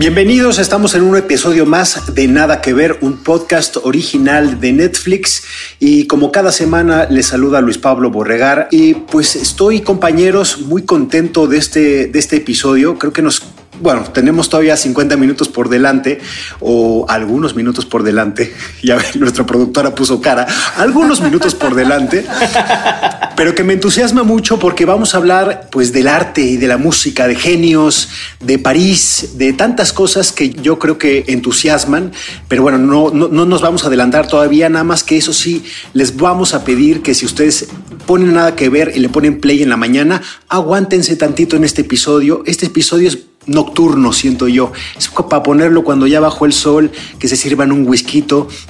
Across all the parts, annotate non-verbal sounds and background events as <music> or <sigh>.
Bienvenidos, estamos en un episodio más de Nada que Ver, un podcast original de Netflix. Y como cada semana les saluda Luis Pablo Borregar. Y pues estoy compañeros muy contento de este, de este episodio, creo que nos bueno, tenemos todavía 50 minutos por delante o algunos minutos por delante. <laughs> Ya nuestra productora puso cara, algunos minutos por delante, pero que me entusiasma mucho porque vamos a hablar pues del arte y de la música, de genios, de París, de tantas cosas que yo creo que entusiasman, pero bueno, no, no, no nos vamos a adelantar todavía, nada más que eso sí, les vamos a pedir que si ustedes ponen nada que ver y le ponen play en la mañana, aguántense tantito en este episodio. Este episodio es nocturno, siento yo. Es para ponerlo cuando ya bajó el sol, que se sirvan un whisky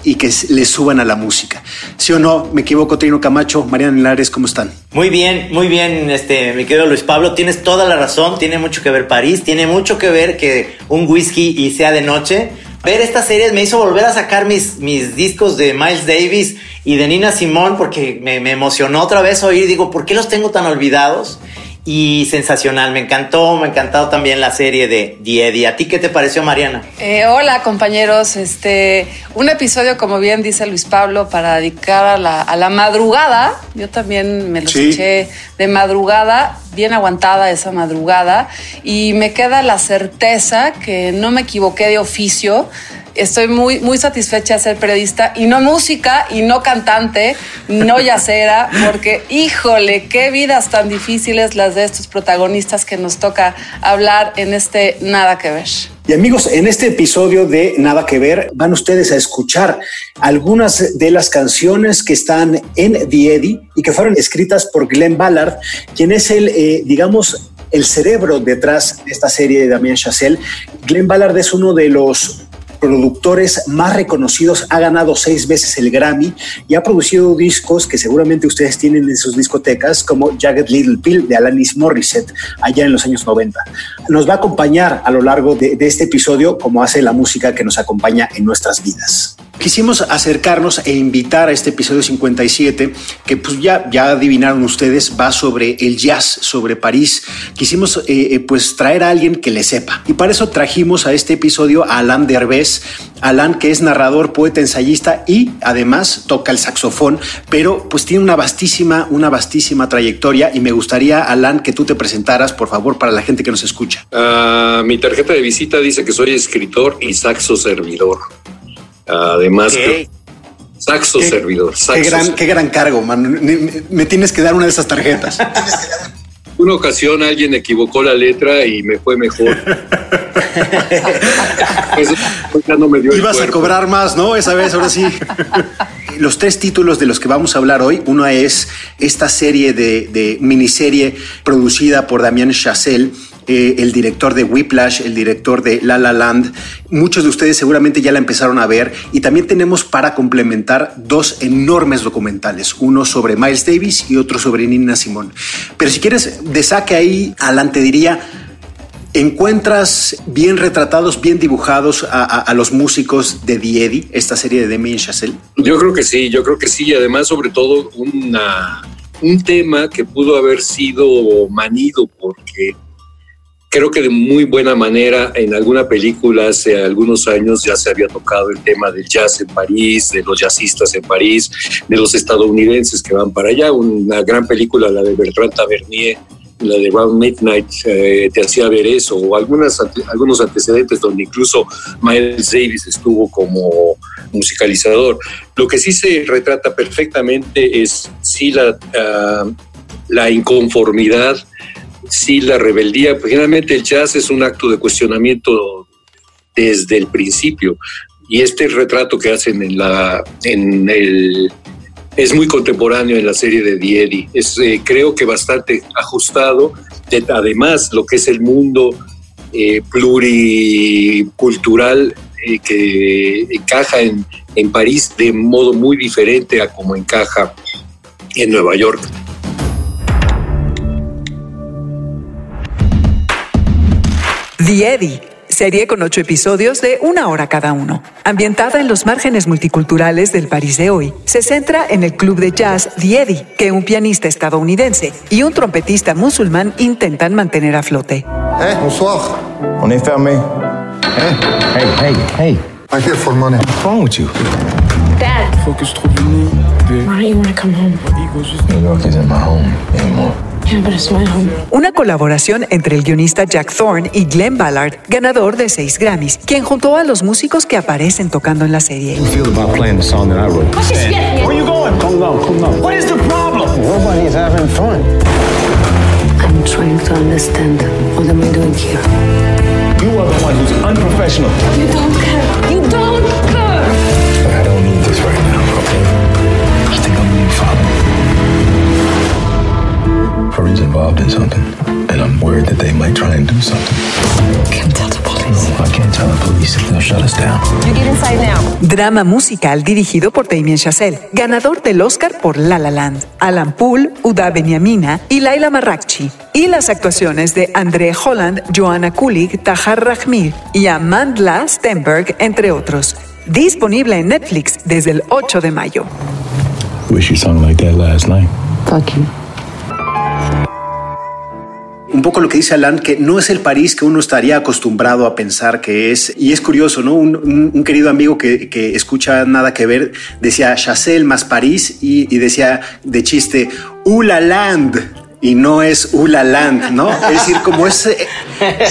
y que le suban a la música. ¿Sí o no? Me equivoco, Trino Camacho, Mariana Lares, ¿cómo están? Muy bien, muy bien, este, mi querido Luis Pablo, tienes toda la razón, tiene mucho que ver París, tiene mucho que ver que un whisky y sea de noche. Ver esta serie me hizo volver a sacar mis, mis discos de Miles Davis y de Nina Simón porque me, me emocionó otra vez oír, digo, ¿por qué los tengo tan olvidados? Y sensacional. Me encantó, me ha encantado también la serie de Eddie. ¿A ti qué te pareció, Mariana? Eh, hola, compañeros. Este, un episodio, como bien dice Luis Pablo, para dedicar a la, a la madrugada. Yo también me lo Sí. escuché de madrugada, bien aguantada esa madrugada, y me queda la certeza que no me equivoqué de oficio. Estoy muy, muy satisfecha de ser periodista y no música y no cantante, no yacera, <laughs> porque híjole, qué vidas tan difíciles las de estos protagonistas que nos toca hablar en este Nada que ver. Y amigos, en este episodio de Nada que Ver van ustedes a escuchar algunas de las canciones que están en The Eddie y que fueron escritas por Glenn Ballard, quien es el, eh, digamos, el cerebro detrás de esta serie de Damien Chazelle. Glenn Ballard es uno de los productores más reconocidos, ha ganado seis veces el Grammy y ha producido discos que seguramente ustedes tienen en sus discotecas, como Jagged Little Pill de Alanis Morissette, allá en los años 90. Nos va a acompañar a lo largo de, de este episodio, como hace la música que nos acompaña en nuestras vidas. Quisimos acercarnos e invitar a este episodio 57, que pues ya, ya adivinaron ustedes, va sobre el jazz, sobre París. Quisimos eh, eh, pues traer a alguien que le sepa. Y para eso trajimos a este episodio a Alain Derbez. Alain que es narrador, poeta, ensayista y además toca el saxofón, pero pues tiene una vastísima, una vastísima trayectoria y me gustaría, Alain, que tú te presentaras, por favor, para la gente que nos escucha. Ah, mi tarjeta de visita dice que soy escritor y saxo servidor. Además, saxo Qué- servidor. Qué gran, servidor. qué gran cargo, man. Me, me tienes que dar una de esas tarjetas. Una ocasión alguien equivocó la letra y me fue mejor. <laughs> Eso ya no me dio el Ibas a cobrar más, ¿no? Esa vez, ahora sí. Los tres títulos de los que vamos a hablar hoy, uno es esta serie de, de miniserie producida por Damien Chazelle, eh, el director de Whiplash, el director de La La Land. Muchos de ustedes seguramente ya la empezaron a ver y también tenemos para complementar dos enormes documentales, uno sobre Miles Davis y otro sobre Nina Simón. Pero si quieres, de saque ahí, Alan, te diría, ¿Encuentras bien retratados, bien dibujados a, los músicos de Eddie, esta serie de Damien Chazelle? Yo creo que sí, yo creo que sí. Además, sobre todo, un tema que pudo haber sido manido porque creo que de muy buena manera en alguna película hace algunos años ya se había tocado el tema del jazz en París, de los jazzistas en París, de los estadounidenses que van para allá. Una gran película, la de Bertrand Tavernier, la de Round Midnight, eh, te hacía ver eso, o algunas, algunos antecedentes donde incluso Miles Davis estuvo como musicalizador. Lo que sí se retrata perfectamente es sí la, ah, la inconformidad, sí la rebeldía. Pues, generalmente el jazz es un acto de cuestionamiento desde el principio. Y este retrato que hacen en, la, en el es muy contemporáneo en la serie de Eddie. Es, eh, creo que bastante ajustado. De- además, lo que es el mundo eh, pluricultural eh, que encaja en, en París de modo muy diferente a como encaja en Nueva York. The Eddie, serie con ocho episodios de una hora cada uno. Ambientada en los márgenes multiculturales del París de hoy, se centra en el club de jazz The Eddie, que un pianista estadounidense y un trompetista musulmán intentan mantener a flote. Eh, bonsoir. On est fermé. Eh, hey, hey, hey. I'm here for money. What's wrong with you? Dad. Focus trop uni. Why don't you want to come home? New York isn't my home anymore. Yeah, but it's my home. Una colaboración entre el guionista Jack Thorne y Glenn Ballard, ganador de seis Grammys, quien juntó a los músicos que aparecen tocando en la serie. You? Involved in something, and I'm worried that they might try and do something. Can't tell the police. If I can't tell the police, they'll shut us down. You get inside now. Drama musical dirigido por Damien Chazelle, ganador del Oscar por La La Land, Alan Poole, Uda Beniamina y Laila Marrakchi. Y las actuaciones de André Holland, Joanna Kulig, Tahar Rahmir y Amandla Stenberg, entre otros. Disponible en Netflix desde el 8 de mayo. Wish you sung like that last night. Fuck you. Un poco lo que dice Alan, que no es el París que uno estaría acostumbrado a pensar que es. Y es curioso, ¿no? Un, querido amigo que, que escucha nada que ver decía Chazelle más París y, y decía de chiste, Ula Land. Y no es Ula Land, ¿no? Es decir, como ese,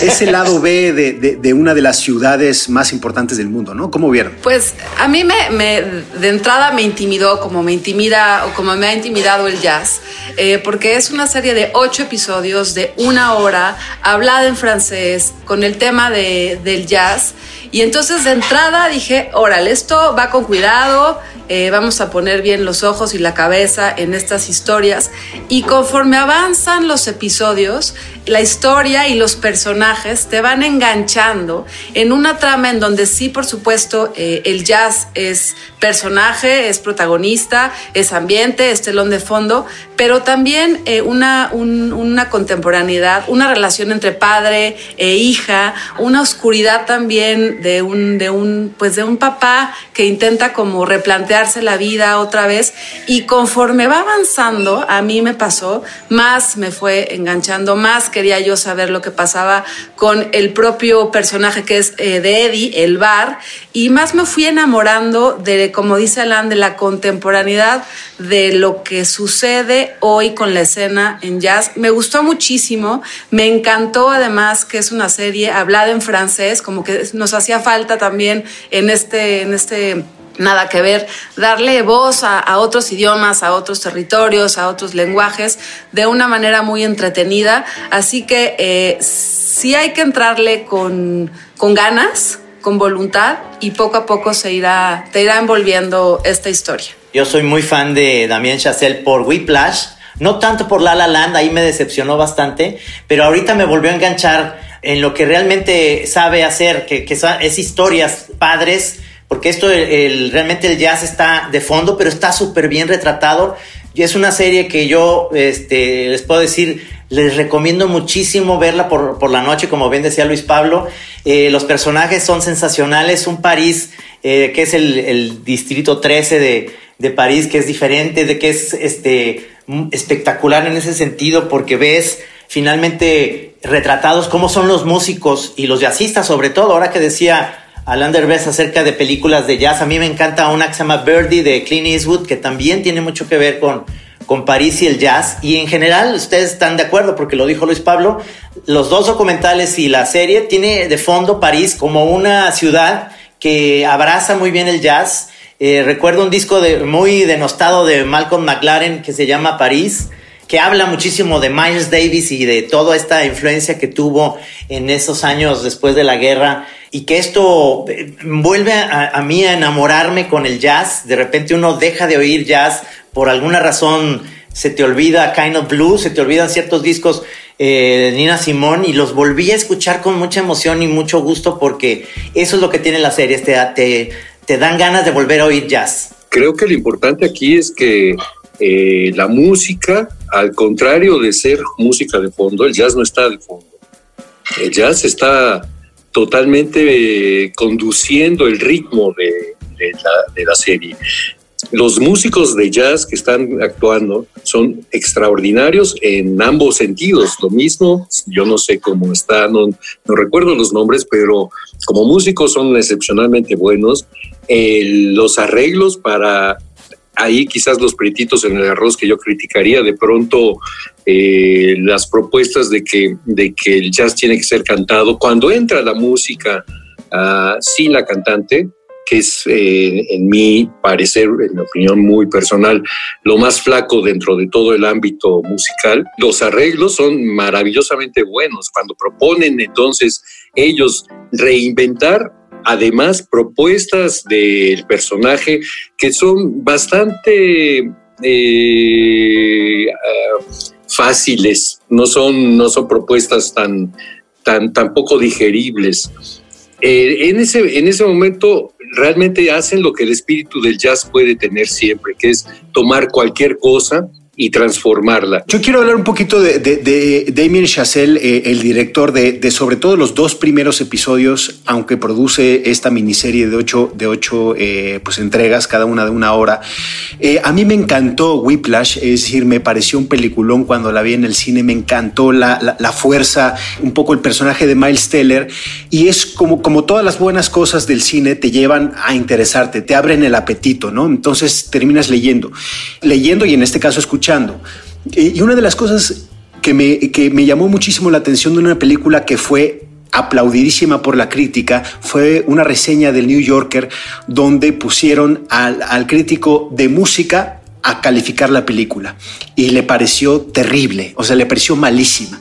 ese lado B de, de- de una de las ciudades más importantes del mundo, ¿no? ¿Cómo vieron? Pues a mí me, me- de entrada me intimidó como me intimida o como me ha intimidado el jazz, eh, porque es una serie de ocho episodios de una hora, hablada en francés, con el tema de- del jazz. Y entonces de entrada dije, órale, esto va con cuidado, eh, vamos a poner bien los ojos y la cabeza en estas historias. Y conforme avanzan los episodios, la historia y los personajes te van enganchando en una trama en donde sí, por supuesto, eh, el jazz es personaje, es protagonista, es ambiente, es telón de fondo, pero también eh, una, un- una contemporaneidad, una relación entre padre e hija, una oscuridad también de un, de un, pues de un papá que intenta como replantearse la vida otra vez. Y conforme va avanzando, a mí me pasó, más me fue enganchando, más quería yo saber lo que pasaba con el propio personaje que es eh, de Eddie, el bar, y más me fui enamorando de, como dice Alan, de la contemporaneidad de lo que sucede hoy con la escena en jazz. Me gustó muchísimo, me encantó además que es una serie hablada en francés, como que nos hacía falta también en este, en este nada que ver, darle voz a, a otros idiomas, a otros territorios, a otros lenguajes, de una manera muy entretenida. Así que eh, sí hay que entrarle con, con ganas, con voluntad, y poco a poco se irá, te irá envolviendo esta historia. Yo soy muy fan de Damien Chazelle por Whiplash, no tanto por La La Land, ahí me decepcionó bastante, pero ahorita me volvió a enganchar en lo que realmente sabe hacer, que, es historias padres, porque esto, el, realmente el jazz está de fondo, pero está súper bien retratado. Y es una serie que yo este, les puedo decir, les recomiendo muchísimo verla por, la noche, como bien decía Luis Pablo. Eh, los personajes son sensacionales. Un París eh, que es el, distrito 13 de, París, que es diferente, de que es este, espectacular en ese sentido, porque ves finalmente retratados cómo son los músicos y los jazzistas, sobre todo. Ahora que decía Alan Derbez acerca de películas de jazz, a mí me encanta una que se llama Birdie de Clint Eastwood, que también tiene mucho que ver con, con París y el jazz. Y en general, ustedes están de acuerdo, porque lo dijo Luis Pablo, los dos documentales y la serie tiene de fondo París como una ciudad que abraza muy bien el jazz. Eh, recuerdo un disco de, muy denostado de Malcolm McLaren que se llama París, que habla muchísimo de Miles Davis y de toda esta influencia que tuvo en esos años después de la guerra y que esto eh, vuelve a, mí a enamorarme con el jazz. De repente uno deja de oír jazz por alguna razón se te olvida Kind of Blue, se te olvidan ciertos discos eh, de Nina Simón y los volví a escuchar con mucha emoción y mucho gusto porque eso es lo que tienen las series, te, te, te dan ganas de volver a oír jazz. Creo que lo importante aquí es que eh, la música, al contrario de ser música de fondo, el jazz no está de fondo. El jazz está totalmente eh, conduciendo el ritmo de, de la serie. Los músicos de jazz que están actuando son extraordinarios en ambos sentidos. Lo mismo, yo no sé cómo está, no, no recuerdo los nombres, pero como músicos son excepcionalmente buenos. los arreglos para ahí quizás los pretitos en el arroz que yo criticaría de pronto eh, las propuestas de que, de que el jazz tiene que ser cantado. Cuando entra la música uh, sin la cantante, que es, eh, en mi parecer, en mi opinión muy personal, lo más flaco dentro de todo el ámbito musical. Los arreglos son maravillosamente buenos. Cuando proponen entonces ellos reinventar además propuestas del personaje que son bastante eh, ah, fáciles, no son, no son propuestas tan, tan, tan poco digeribles. Eh, en, ese, en ese momento realmente hacen lo que el espíritu del jazz puede tener siempre, que es tomar cualquier cosa y transformarla. Yo quiero hablar un poquito de, de, Damien Chazelle, eh, el director de, sobre todo los dos primeros episodios, aunque produce esta miniserie de ocho, de ocho eh, pues, entregas, cada una de una hora. Eh, a mí me encantó Whiplash, es decir, me pareció un peliculón cuando la vi en el cine, me encantó la, la, fuerza, un poco el personaje de Miles Teller, y es como, como todas las buenas cosas del cine te llevan a interesarte, te abren el apetito, ¿no? Entonces terminas leyendo, leyendo y en este caso escuchando y una de las cosas que me, que me llamó muchísimo la atención de una película que fue aplaudidísima por la crítica fue una reseña del New Yorker donde pusieron al, al, crítico de música a calificar la película y le pareció terrible, o sea, le pareció malísima.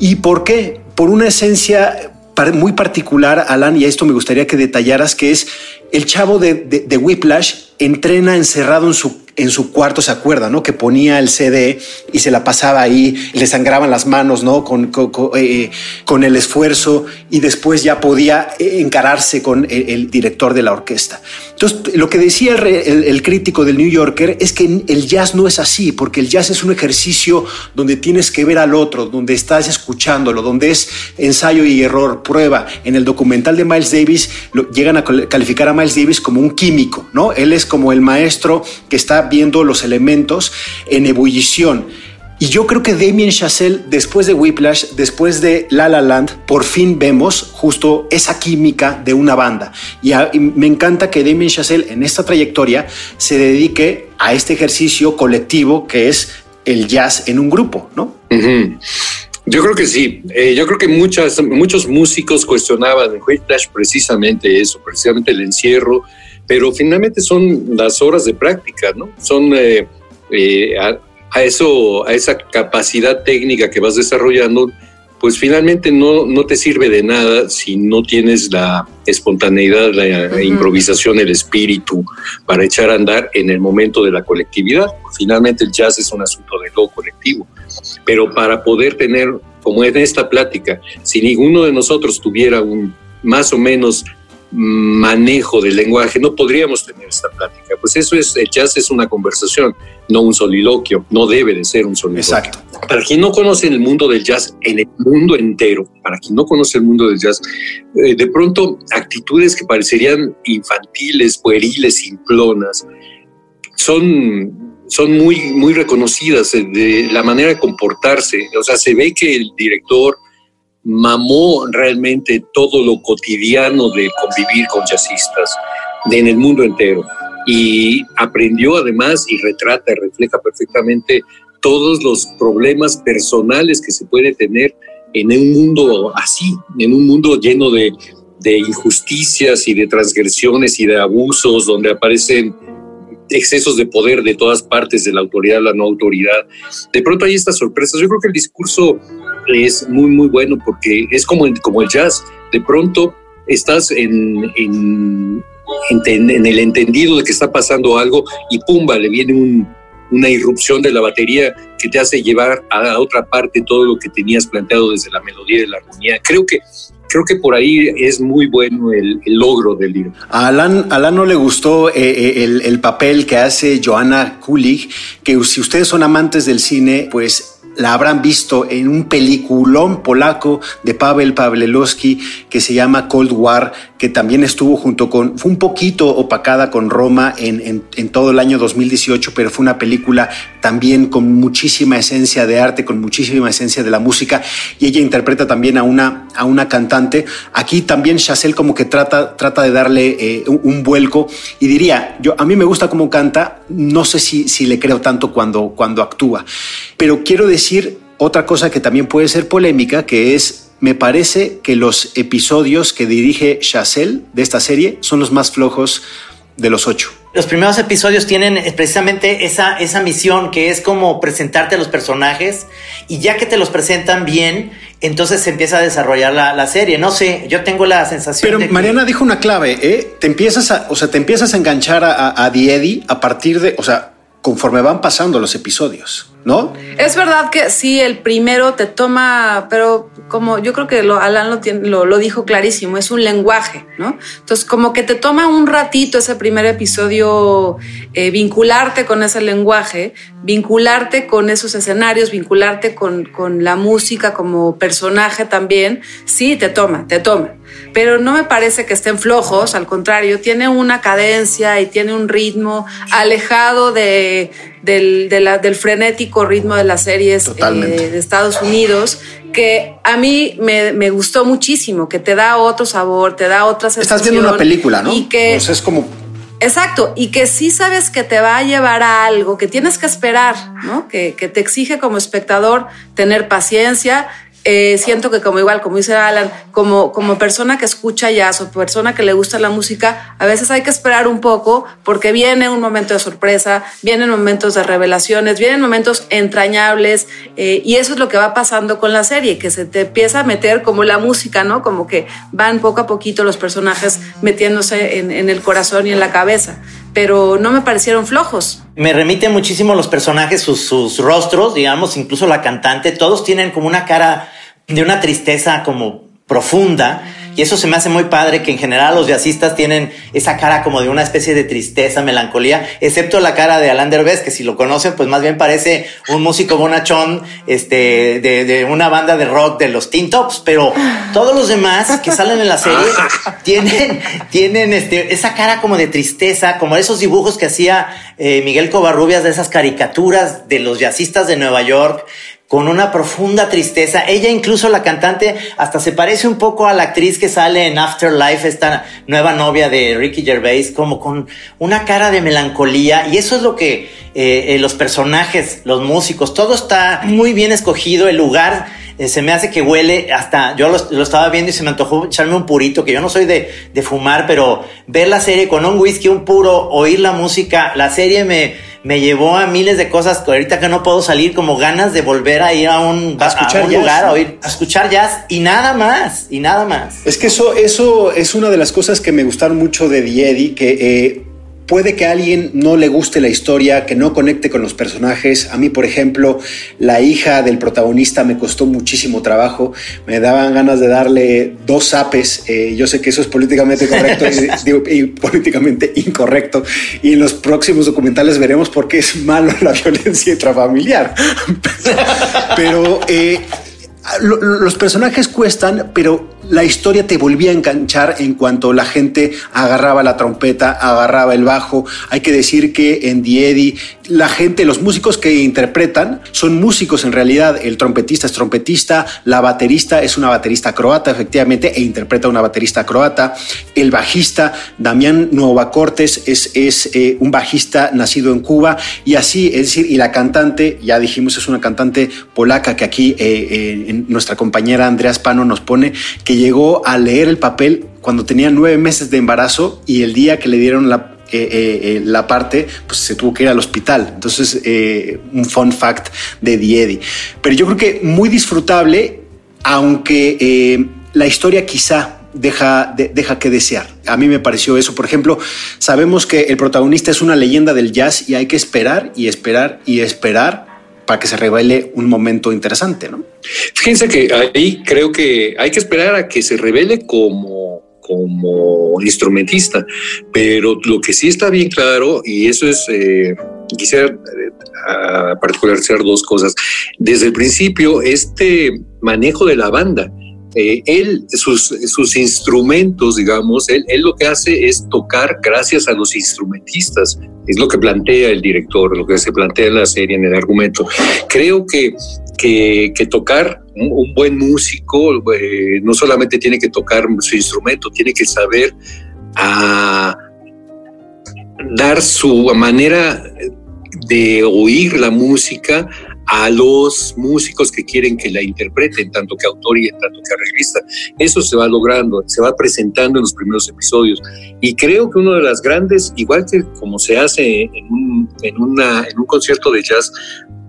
¿Y por qué? Por una esencia muy particular, Alan, y a esto me gustaría que detallaras, que es el chavo de, Whiplash entrena encerrado en su en su cuarto, se acuerda, ¿no? Que ponía el CD y se la pasaba ahí, le sangraban las manos, ¿no? Con, eh, con, el esfuerzo y después ya podía eh, encararse con el, director de la orquesta. Entonces, lo que decía el, crítico del New Yorker es que el jazz no es así, porque el jazz es un ejercicio donde tienes que ver al otro, donde estás escuchándolo, donde es ensayo y error, prueba. En el documental de Miles Davis lo, llegan a calificar a Miles Davis como un químico, ¿no? Él es como el maestro que está viendo los elementos en ebullición. Y yo creo que Damien Chazelle, después de Whiplash, después de La La Land, por fin vemos justo esa química de una banda. Y, me encanta que Damien Chazelle en esta trayectoria se dedique a este ejercicio colectivo que es el jazz en un grupo, ¿no? Yo creo que sí. Eh, yo creo que muchas, muchos músicos cuestionaban en Whiplash precisamente eso, precisamente el encierro, pero finalmente son las horas de práctica, ¿no? Son eh, eh, a, eso, a esa capacidad técnica que vas desarrollando, pues finalmente no, no te sirve de nada si no tienes la espontaneidad, la improvisación, el espíritu para echar a andar en el momento de la colectividad. Finalmente el jazz es un asunto de lo colectivo, pero para poder tener, como en esta plática, si ninguno de nosotros tuviera un más o menos manejo del lenguaje, no podríamos tener esta plática. Pues eso es, el jazz es una conversación, no un soliloquio, no debe de ser un soliloquio. Exacto. Para quien no conoce el mundo del jazz, en el mundo entero, para quien no conoce el mundo del jazz, eh, de pronto actitudes que parecerían infantiles, pueriles, simplonas, son, son muy, muy reconocidas de la manera de comportarse. O sea, se ve que el director mamó realmente todo lo cotidiano de convivir con jazzistas en el mundo entero. Y aprendió además y retrata y refleja perfectamente todos los problemas personales que se puede tener en un mundo así, en un mundo lleno de, de injusticias y de transgresiones y de abusos, donde aparecen excesos de poder de todas partes de la autoridad, la no autoridad. De pronto hay estas sorpresas. Yo creo que el discurso es muy, muy bueno porque es como, como el jazz. De pronto estás en, en, en, el entendido de que está pasando algo y pumba, le viene un, una irrupción de la batería que te hace llevar a otra parte todo lo que tenías planteado desde la melodía y la armonía. Creo que creo que por ahí es muy bueno el, logro del libro. A Alan, Alan no le gustó eh, eh, el, el, papel que hace Joanna Kulig, que si ustedes son amantes del cine, pues la habrán visto en un peliculón polaco de Pavel Pawlowski que se llama Cold War, que también estuvo junto con, fue un poquito opacada con Roma en, en, todo el año 2018, pero fue una película también con muchísima esencia de arte, con muchísima esencia de la música, y ella interpreta también a una, a una cantante. Aquí también Chazelle como que trata, trata de darle eh, un, vuelco, y diría, yo, a mí me gusta cómo canta, no sé si, si le creo tanto cuando, cuando actúa, pero quiero decir decir otra cosa que también puede ser polémica, que es, me parece que los episodios que dirige Chazelle de esta serie son los más flojos de los ocho. Los primeros episodios tienen precisamente esa, esa misión que es como presentarte a los personajes y ya que te los presentan bien, entonces se empieza a desarrollar la, serie. No sé, yo tengo la sensación Pero Mariana dijo una clave, ¿eh? Te empiezas a, o sea, te empiezas a enganchar a, a, a a partir de, o sea, conforme van pasando los episodios. ¿no? Es verdad que sí, el primero te toma, pero como yo creo que lo, Alan lo, tiene, lo, dijo clarísimo, es un lenguaje, ¿no? Entonces, como que te toma un ratito ese primer episodio eh, vincularte con ese lenguaje, vincularte con esos escenarios, vincularte con, con la música como personaje también, sí, te toma, te toma pero no me parece que estén flojos, al contrario, tiene una cadencia y tiene un ritmo alejado de, del, del frenético ritmo de las series eh, de Estados Unidos, que a mí me, gustó muchísimo, que te da otro sabor, te da otra sensación. Estás viendo una película, ¿no? Y que... es como Exacto, y que sí sabes que te va a llevar a algo, que tienes que esperar, ¿no? Que, que, te exige como espectador tener paciencia eh, siento que como igual, como dice Alan, como, como persona que escucha jazz o persona que le gusta la música, a veces hay que esperar un poco porque viene un momento de sorpresa, vienen momentos de revelaciones, vienen momentos entrañables eh, y eso es lo que va pasando con la serie, que se te empieza a meter como la música, ¿no? Como que van poco a poquito los personajes metiéndose en, en el corazón y en la cabeza pero no me parecieron flojos. Me remite muchísimo los personajes, sus, sus, rostros, digamos, incluso la cantante, todos tienen como una cara de una tristeza como profunda. Y eso se me hace muy padre que en general los jazzistas tienen esa cara como de una especie de tristeza, melancolía, excepto la cara de Alain Derbez, que si lo conocen, pues más bien parece un músico bonachón este, de, de una banda de rock de los Teen Tops, pero todos los demás que salen en la serie <laughs> tienen, tienen este, esa cara como de tristeza, como esos dibujos que hacía eh, Miguel Covarrubias de esas caricaturas de los jazzistas de Nueva York, con una profunda tristeza. Ella incluso la cantante hasta se parece un poco a la actriz que sale en Afterlife, esta nueva novia de Ricky Gervais, como con una cara de melancolía. Y eso es lo que eh, eh, los personajes, los músicos, todo está muy bien escogido, el lugar eh, se me hace que huele hasta, yo lo, estaba viendo y se me antojó echarme un purito, que yo no soy de, de fumar, pero ver la serie con un whisky, un puro, oír la música, la serie me, me llevó a miles de cosas que ahorita que no puedo salir, como ganas de volver a ir a un, a escuchar lugar, a, oír, a escuchar jazz y nada más, y nada más. Es que eso, eso es una de las cosas que me gustaron mucho de Eddie, que eh, Puede que a alguien no le guste la historia, que no conecte con los personajes. A mí, por ejemplo, la hija del protagonista me costó muchísimo trabajo. Me daban ganas de darle dos zapes. Eh, yo sé que eso es políticamente correcto <laughs> y, políticamente incorrecto. Y en los próximos documentales veremos por qué es malo la violencia intrafamiliar. <laughs> Pero eh, los personajes cuestan, pero la historia te volvía a enganchar en cuanto la gente agarraba la trompeta, agarraba el bajo. Hay que decir que en Diedi la gente, los músicos que interpretan son músicos en realidad. El trompetista es trompetista, la baterista es una baterista croata, efectivamente, e interpreta una baterista croata. El bajista, Damián Nueva Cortes, es, es eh, un bajista nacido en Cuba y así, es decir, y la cantante, ya dijimos, es una cantante polaca que aquí eh, eh, nuestra compañera Andrea Pano nos pone que llegó a leer el papel cuando tenía nueve meses de embarazo y el día que le dieron la, eh, eh, eh, la parte, pues se tuvo que ir al hospital. Entonces, un fun fact de Diedi. Pero yo creo que muy disfrutable, aunque la historia quizá deja, deja que desear. A mí me pareció eso. Por ejemplo, sabemos que el protagonista es una leyenda del jazz y hay que esperar y esperar y esperar para que se revele un momento interesante, ¿no? Fíjense que ahí creo que hay que esperar a que se revele como como instrumentista, pero lo que sí está bien claro, y eso es, eh, quisiera eh, particularizar dos cosas. Desde el principio, este manejo de la banda, eh, él, sus, sus, instrumentos, digamos, él, él, lo que hace es tocar gracias a los instrumentistas. Es lo que plantea el director, lo que se plantea en la serie, en el argumento. Creo que, que, que tocar un, buen músico eh, no solamente tiene que tocar su instrumento, tiene que saber a dar su manera de oír la música a los músicos que quieren que la interpreten, tanto que autor y tanto que arreglista. Eso se va logrando, se va presentando en los primeros episodios. Y creo que uno de las grandes, igual que como se hace en una, en un concierto de jazz,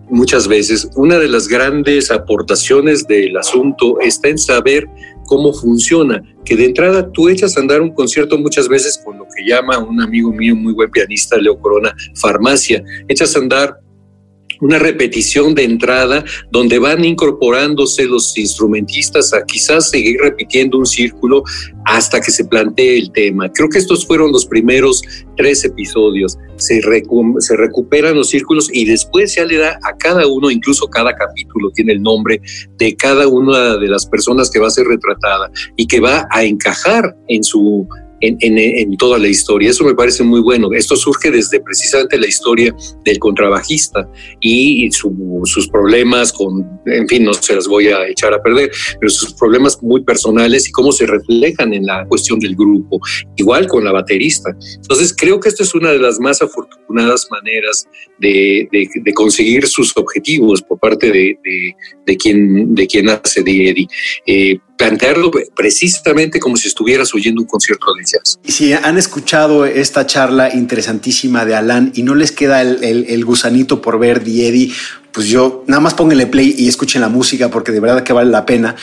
muchas veces, una de las grandes aportaciones del asunto está en saber cómo funciona, que de entrada tú echas a andar un concierto muchas veces con lo que llama un amigo mío, muy buen pianista, Leo Corona, farmacia, echas a andar una repetición de entrada donde van incorporándose los instrumentistas a quizás seguir repitiendo un círculo hasta que se plantee el tema. Creo que estos fueron los primeros tres episodios. Se, recuperan los círculos y después ya le da a cada uno, incluso cada capítulo tiene el nombre de cada una de las personas que va a ser retratada y que va a encajar en su en, toda la historia. Eso me parece muy bueno. Esto surge desde precisamente la historia del contrabajista y, sus problemas con, en fin, no se las voy a echar a perder, pero sus problemas muy personales y cómo se reflejan en la cuestión del grupo, igual con la baterista. Entonces, creo que esto es una de las más afortunadas maneras de, conseguir sus objetivos por parte de, quien, de quien hace de Eddie. Eh, plantearlo precisamente como si estuvieras oyendo un concierto de jazz. Y si han escuchado esta charla interesantísima de Alan y no les queda el, gusanito por ver Eddie, pues yo nada más pónganle play y escuchen la música porque de verdad que vale la pena.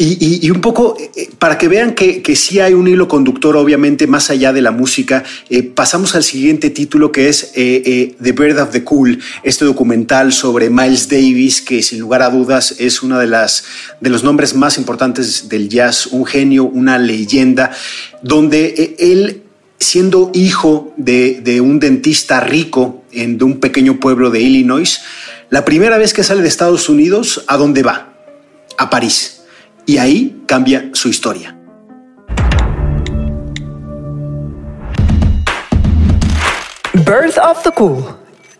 Y, un poco eh, para que vean que, sí hay un hilo conductor, obviamente, más allá de la música, eh, pasamos al siguiente título que es eh, The Bird of the Cool, este documental sobre Miles Davis, que sin lugar a dudas es uno de, de los nombres más importantes del jazz, un genio, una leyenda, donde él siendo hijo de, de, un dentista rico en, de un pequeño pueblo de Illinois, la primera vez que sale de Estados Unidos, ¿a dónde va? A París y ahí cambia su historia. Birth of the Cool,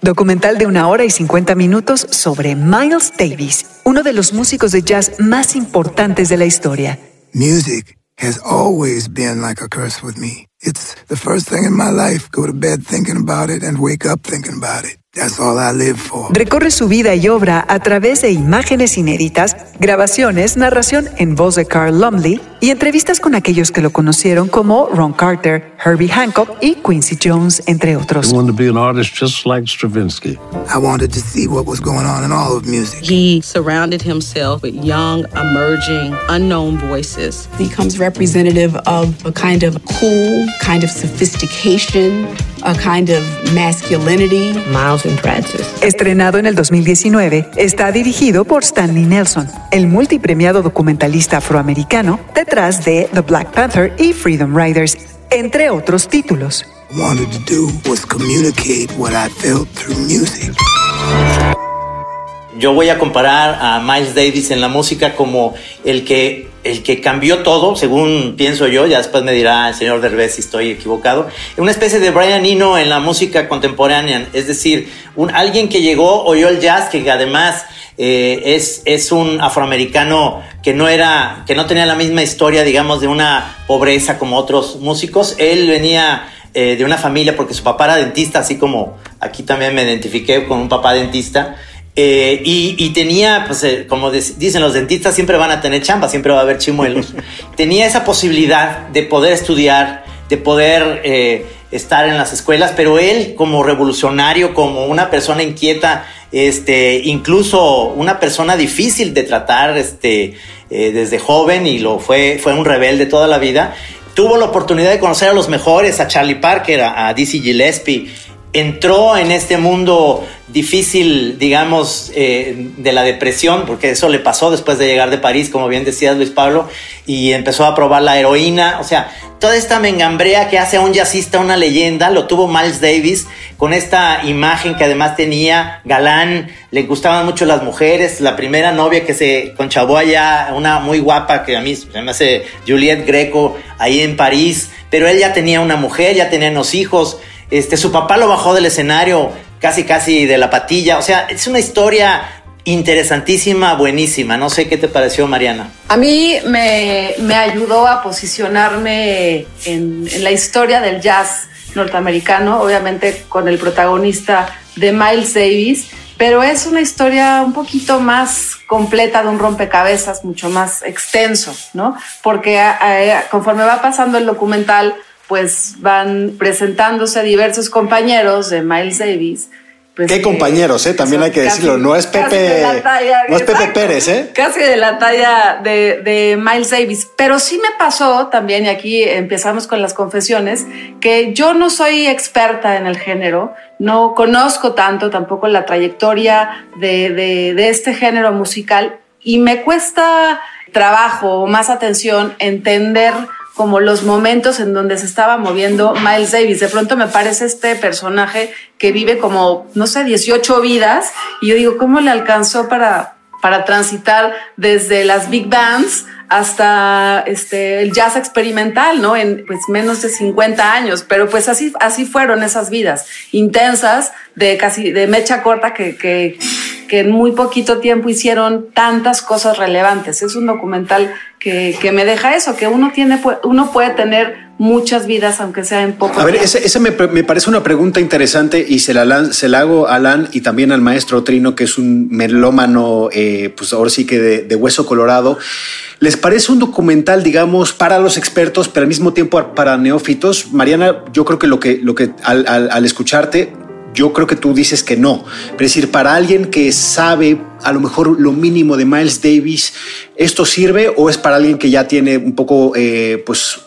documental de una hora y 50 minutos sobre Miles Davis, uno de los músicos de jazz más importantes de la historia. Music has always been like a curse with me. It's the first thing in my life. Go to bed thinking about it and wake up thinking about it. Recorre su vida y obra a través de imágenes inéditas, grabaciones, narración en voz de Carl Lumley y entrevistas con aquellos que lo conocieron como Ron Carter, Herbie Hancock y Quincy Jones, entre otros. I wanted to be an artist just like Stravinsky. I wanted to see what was going on in all of music. He surrounded himself with young, emerging, unknown voices. Becomes representative of a kind of cool, kind of sophistication, a kind of masculinity. Miles Francis. Estrenado en el 2019, está dirigido por Stanley Nelson, el multipremiado documentalista afroamericano de detrás de The Black Panther y Freedom Riders, entre otros títulos. Yo voy a comparar a Miles Davis en la música como el que, el que cambió todo, según pienso yo, ya después me dirá el señor Derbez si estoy equivocado, una especie de Brian Eno en la música contemporánea, es decir, un, alguien que llegó, oyó el jazz, que además eh, es, es un afroamericano que no era, que no tenía la misma historia, digamos, de una pobreza como otros músicos. Él venía eh, de una familia porque su papá era dentista, así como aquí también me identifiqué con un papá dentista. Eh, y, tenía, pues, como dicen los dentistas, siempre van a tener chamba, siempre va a haber chimuelos. <laughs> tenía esa posibilidad de poder estudiar, de poder estar en las escuelas, pero él como revolucionario, como una persona inquieta, este, incluso una persona difícil de tratar, este, eh, desde joven y lo fue, fue un rebelde toda la vida. Tuvo la oportunidad de conocer a los mejores, a Charlie Parker, a, a Dizzy Gillespie, entró en este mundo difícil, digamos, eh, de la depresión, porque eso le pasó después de llegar de París, como bien decías Luis Pablo, y empezó a probar la heroína, o sea, toda esta mengambrea que hace a un jazzista una leyenda, lo tuvo Miles Davis, con esta imagen que además tenía galán, le gustaban mucho las mujeres, la primera novia que se conchabó allá, una muy guapa que a mí se me hace Juliette Greco, ahí en París, pero él ya tenía una mujer, ya tenía unos hijos, este, su papá lo bajó del escenario casi casi de la patilla. O sea, es una historia interesantísima, buenísima. No sé qué te pareció, Mariana. A mí me, ayudó a posicionarme en, la historia del jazz norteamericano, obviamente con el protagonista de Miles Davis, pero es una historia un poquito más completa de un rompecabezas, mucho más extenso, ¿no? Porque conforme va pasando el documental, pues van presentándose diversos compañeros de Miles Davis. Pues, ¿Qué compañeros, eh? También hay que decirlo. No es Pepe, no es Pepe Pérez, ¿eh? Casi de la talla de, de, Miles Davis. Pero sí me pasó también, y aquí empezamos con las confesiones, que yo no soy experta en el género, no conozco tanto tampoco la trayectoria de, de, de este género musical y me cuesta trabajo o más atención entender como los momentos en donde se estaba moviendo Miles Davis. De pronto me parece este personaje que vive como, no sé, 18 vidas y yo digo, ¿cómo le alcanzó para, para transitar desde las big bands hasta este, el jazz experimental, ¿no? En pues menos de 50 años, pero pues así, así fueron esas vidas intensas de casi de mecha corta que, que, que en muy poquito tiempo hicieron tantas cosas relevantes. Es un documental que, que me deja eso, que uno tiene, uno puede tener muchas vidas, aunque sea en poco. A ver, ese, me, parece una pregunta interesante y se la, se la hago a Alan y también al maestro Trino, que es un melómano, eh, pues ahora sí que de, hueso colorado. ¿Les parece un documental, digamos, para los expertos, pero al mismo tiempo para neófitos? Mariana, yo creo que lo que, lo que al, al escucharte, yo creo que tú dices que no. Es decir, para alguien que sabe a lo mejor lo mínimo de Miles Davis, ¿esto sirve o es para alguien que ya tiene un poco, eh, pues,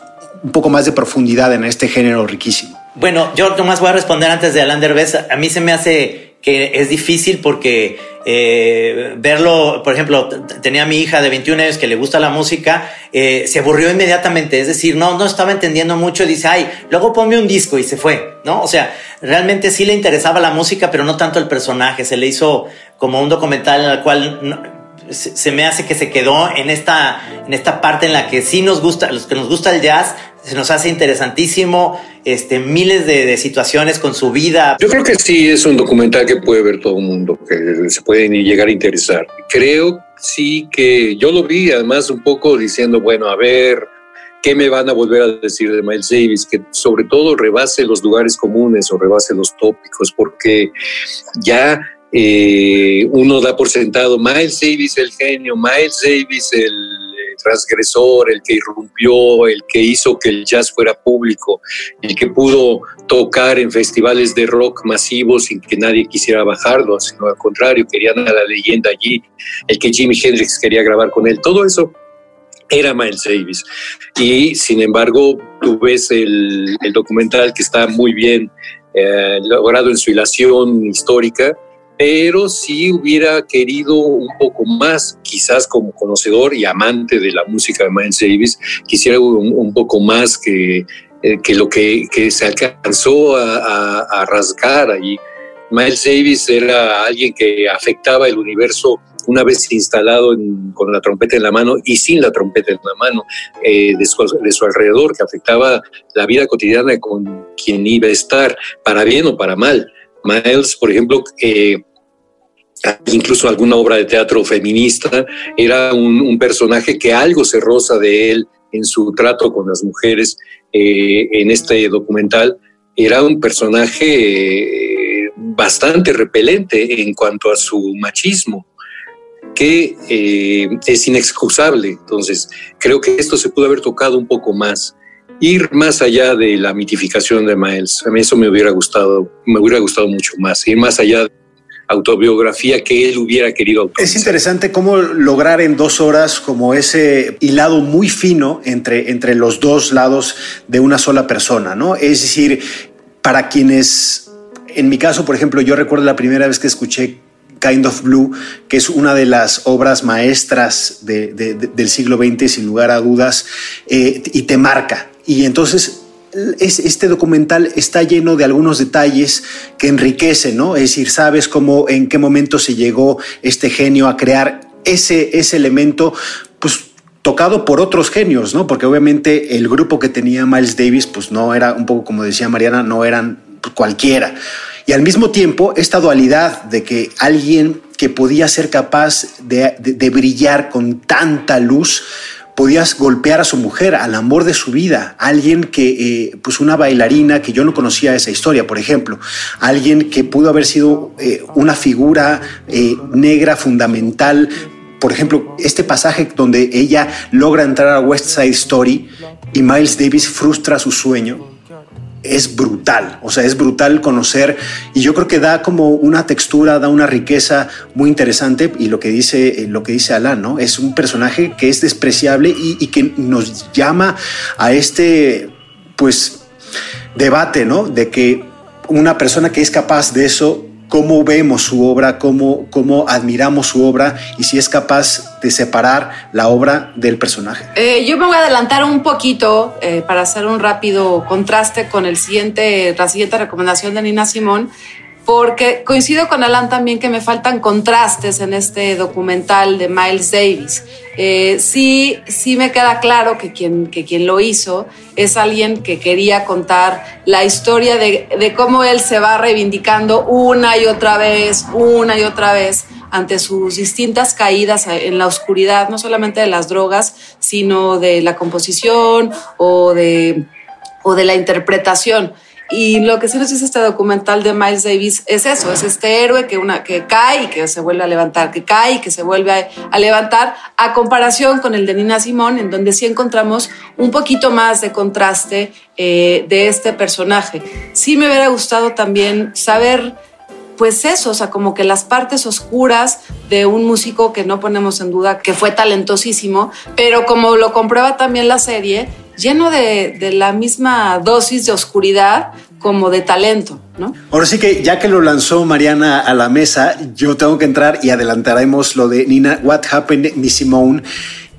un poco más de profundidad en este género riquísimo? Bueno, yo nomás voy a responder antes de Alan Derbez. A mí se me hace que es difícil porque eh, verlo, por ejemplo, tenía mi hija de 21 años que le gusta la música, eh, se aburrió inmediatamente, es decir, no, no estaba entendiendo mucho, dice, ay, luego ponme un disco y se fue, ¿no? O sea, realmente sí le interesaba la música, pero no tanto el personaje, se le hizo como un documental en el cual se, me hace que se quedó en esta, en esta parte en la que sí nos gusta, los que nos gusta el jazz, se nos hace interesantísimo, este, miles de, situaciones con su vida. Yo creo que sí es un documental que puede ver todo el mundo, que se puede llegar a interesar. Creo sí que yo lo vi además un poco diciendo, bueno, a ver, ¿qué me van a volver a decir de Miles Davis? Que sobre todo rebase los lugares comunes o rebase los tópicos, porque ya eh, uno da por sentado Miles Davis el genio, Miles Davis el eh, transgresor, el que irrumpió, el que hizo que el jazz fuera público, el que pudo tocar en festivales de rock masivos sin que nadie quisiera bajarlo, sino al contrario, querían a la leyenda allí, el que Jimi Hendrix quería grabar con él, todo eso era Miles Davis. Y sin embargo, tú ves el, documental que está muy bien eh, logrado en su hilación histórica, pero si hubiera querido un poco más, quizás como conocedor y amante de la música de Miles Davis, quisiera un, poco más que, eh, que lo que, que, se alcanzó a, a, rasgar allí. Miles Davis era alguien que afectaba el universo una vez instalado con la trompeta en la mano y sin la trompeta en la mano eh, de, su, de, su, alrededor, que afectaba la vida cotidiana con quien iba a estar, para bien o para mal. Miles, por ejemplo, eh, incluso alguna obra de teatro feminista, era un, personaje que algo se roza de él en su trato con las mujeres eh, en este documental. Era un personaje eh, bastante repelente en cuanto a su machismo, que eh, es inexcusable. Entonces, creo que esto se pudo haber tocado un poco más ir más allá de la mitificación de Miles. A mí eso me hubiera gustado, me hubiera gustado mucho más, ir más allá autobiografía que él hubiera querido. Es interesante cómo lograr en dos horas como ese hilado muy fino entre, entre los dos lados de una sola persona, ¿no? Es decir, para quienes, en mi caso, por ejemplo, yo recuerdo la primera vez que escuché Kind of Blue, que es una de las obras maestras de, de, de, del siglo XX, sin lugar a dudas, eh, y te marca. Y entonces es, este documental está lleno de algunos detalles que enriquecen, ¿no? Es decir, sabes cómo, en qué momento se llegó este genio a crear ese, ese elemento, pues tocado por otros genios, ¿no? Porque obviamente el grupo que tenía Miles Davis, pues no era, un poco como decía Mariana, no eran cualquiera. Y al mismo tiempo, esta dualidad de que alguien que podía ser capaz de, de brillar con tanta luz, podías golpear a su mujer, al amor de su vida, alguien que, eh, pues una bailarina que yo no conocía esa historia, por ejemplo, alguien que pudo haber sido eh, una figura eh, negra fundamental. Por ejemplo, este pasaje donde ella logra entrar a West Side Story y Miles Davis frustra su sueño, es brutal, o sea, es brutal conocer y yo creo que da como una textura, da una riqueza muy interesante y lo que dice, lo que dice Alan, ¿no? Es un personaje que es despreciable y, y que nos llama a este, pues, debate, ¿no? De que una persona que es capaz de eso cómo vemos su obra, cómo, cómo admiramos su obra y si es capaz de separar la obra del personaje. Eh, yo me voy a adelantar un poquito eh, para hacer un rápido contraste con el siguiente, la siguiente recomendación de Nina Simón, porque coincido con Alan también que me faltan contrastes en este documental de Miles Davis. Eh, sí, sí me queda claro que quien, que quien lo hizo es alguien que quería contar la historia de, de cómo él se va reivindicando una y otra vez, una y otra vez ante sus distintas caídas en la oscuridad, no solamente de las drogas, sino de la composición o de, o de la interpretación. Y lo que sí nos dice este documental de Miles Davis es eso, es este héroe que, una, que cae y que se vuelve a levantar, que cae y que se vuelve a, a levantar, a comparación con el de Nina Simón, en donde sí encontramos un poquito más de contraste eh, de este personaje. Sí me hubiera gustado también saber pues eso, o sea, como que las partes oscuras de un músico que no ponemos en duda que fue talentosísimo, pero como lo comprueba también la serie, lleno de, la misma dosis de oscuridad como de talento, ¿no? Ahora sí que ya que lo lanzó Mariana a la mesa, yo tengo que entrar y adelantaremos lo de Nina, What Happened, Miss Simone.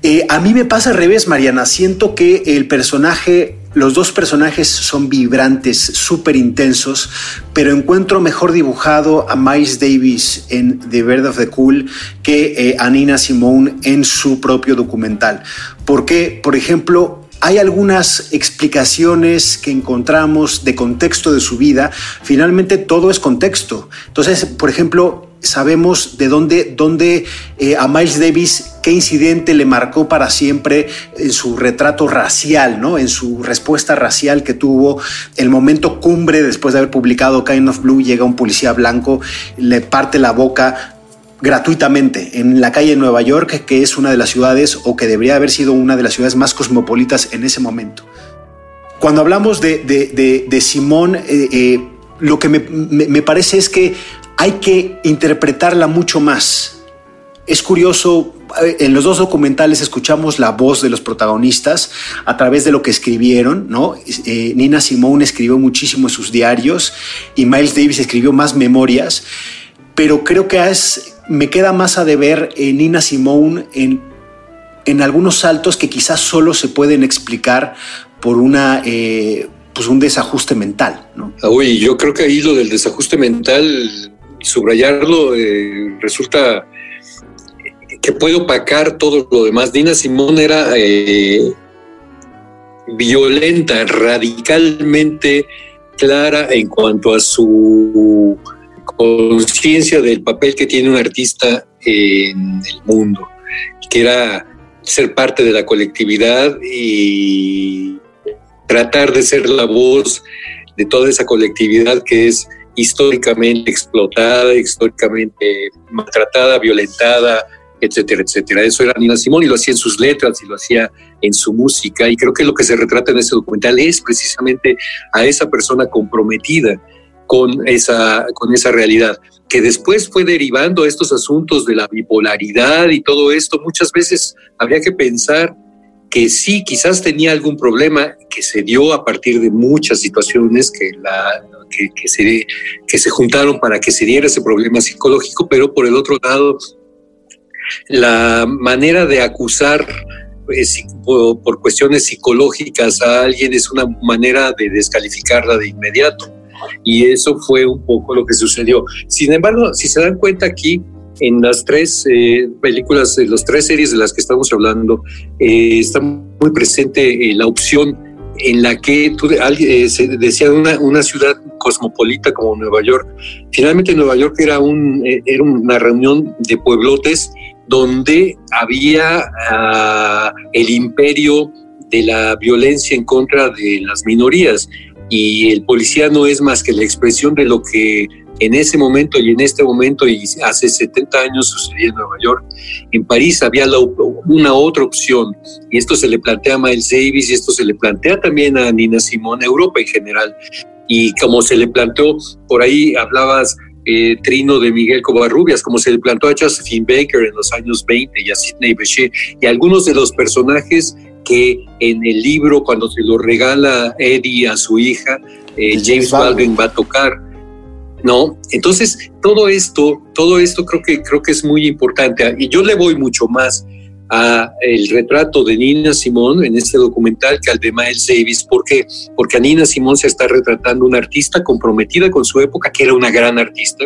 Eh, a mí me pasa al revés, Mariana. Siento que el personaje, los dos personajes son vibrantes, súper intensos, pero encuentro mejor dibujado a Miles Davis en The Bird of the Cool que eh, a Nina Simone en su propio documental. Porque, por ejemplo, hay algunas explicaciones que encontramos de contexto de su vida. Finalmente todo es contexto. Entonces, por ejemplo, sabemos de dónde, dónde eh, a Miles Davis qué incidente le marcó para siempre en su retrato racial, ¿no? En su respuesta racial que tuvo, el momento cumbre después de haber publicado Kind of Blue, llega un policía blanco, le parte la boca, gratuitamente en la calle de Nueva York, que es una de las ciudades o que debería haber sido una de las ciudades más cosmopolitas en ese momento. Cuando hablamos de, de, de, Simón, eh, eh, lo que me, me, parece es que hay que interpretarla mucho más. Es curioso, en los dos documentales escuchamos la voz de los protagonistas a través de lo que escribieron, ¿no? Eh, Nina Simone escribió muchísimo en sus diarios y Miles Davis escribió más memorias, pero creo que es, me queda más a deber en Nina Simone en, en algunos saltos que quizás solo se pueden explicar por una... Eh, pues un desajuste mental, ¿no? Uy, yo creo que ahí lo del desajuste mental, subrayarlo, eh, resulta que puede opacar todo lo demás. Nina Simón era eh, violenta, radicalmente clara en cuanto a su conciencia del papel que tiene un artista en el mundo, que era ser parte de la colectividad y tratar de ser la voz de toda esa colectividad que es históricamente explotada, históricamente maltratada, violentada, etcétera, etcétera. Eso era Nina Simón y lo hacía en sus letras y lo hacía en su música y creo que lo que se retrata en ese documental es precisamente a esa persona comprometida con esa, con esa realidad, que después fue derivando estos asuntos de la bipolaridad y todo esto. Muchas veces habría que pensar que sí, quizás tenía algún problema que se dio a partir de muchas situaciones que, que, se, que se juntaron para que se diera ese problema psicológico, pero por el otro lado, la manera de acusar pues, por cuestiones psicológicas a alguien es una manera de descalificarla de inmediato. Y eso fue un poco lo que sucedió. Sin embargo, si se dan cuenta aquí, en las tres eh, películas, en las tres series de las que estamos hablando, eh, está muy presente eh, la opción en la que tú, se decía una, una, ciudad cosmopolita como Nueva York. Finalmente Nueva York era, un, era una reunión de pueblotes donde había ah, el imperio de la violencia en contra de las minorías y el policía no es más que la expresión de lo que en ese momento y en este momento y hace 70 años sucedía en Nueva York. En París había una otra opción y esto se le plantea a Miles Davis y esto se le plantea también a Nina Simón, Europa en general. Y como se le planteó, por ahí hablabas eh, Trino de Miguel Covarrubias, como se le plantó a Josephine Baker en los años 20 y a Sidney Bechet y algunos de los personajes que en el libro, cuando se lo regala Eddie a su hija, eh, James Baldwin va a tocar ¿no? Entonces, todo esto, todo esto creo que, creo que es muy importante. Y yo le voy mucho más a el retrato de Nina Simón en este documental que al de Miles Davis. ¿Por qué? Porque a Nina Simón se está retratando una artista comprometida con su época, que era una gran artista.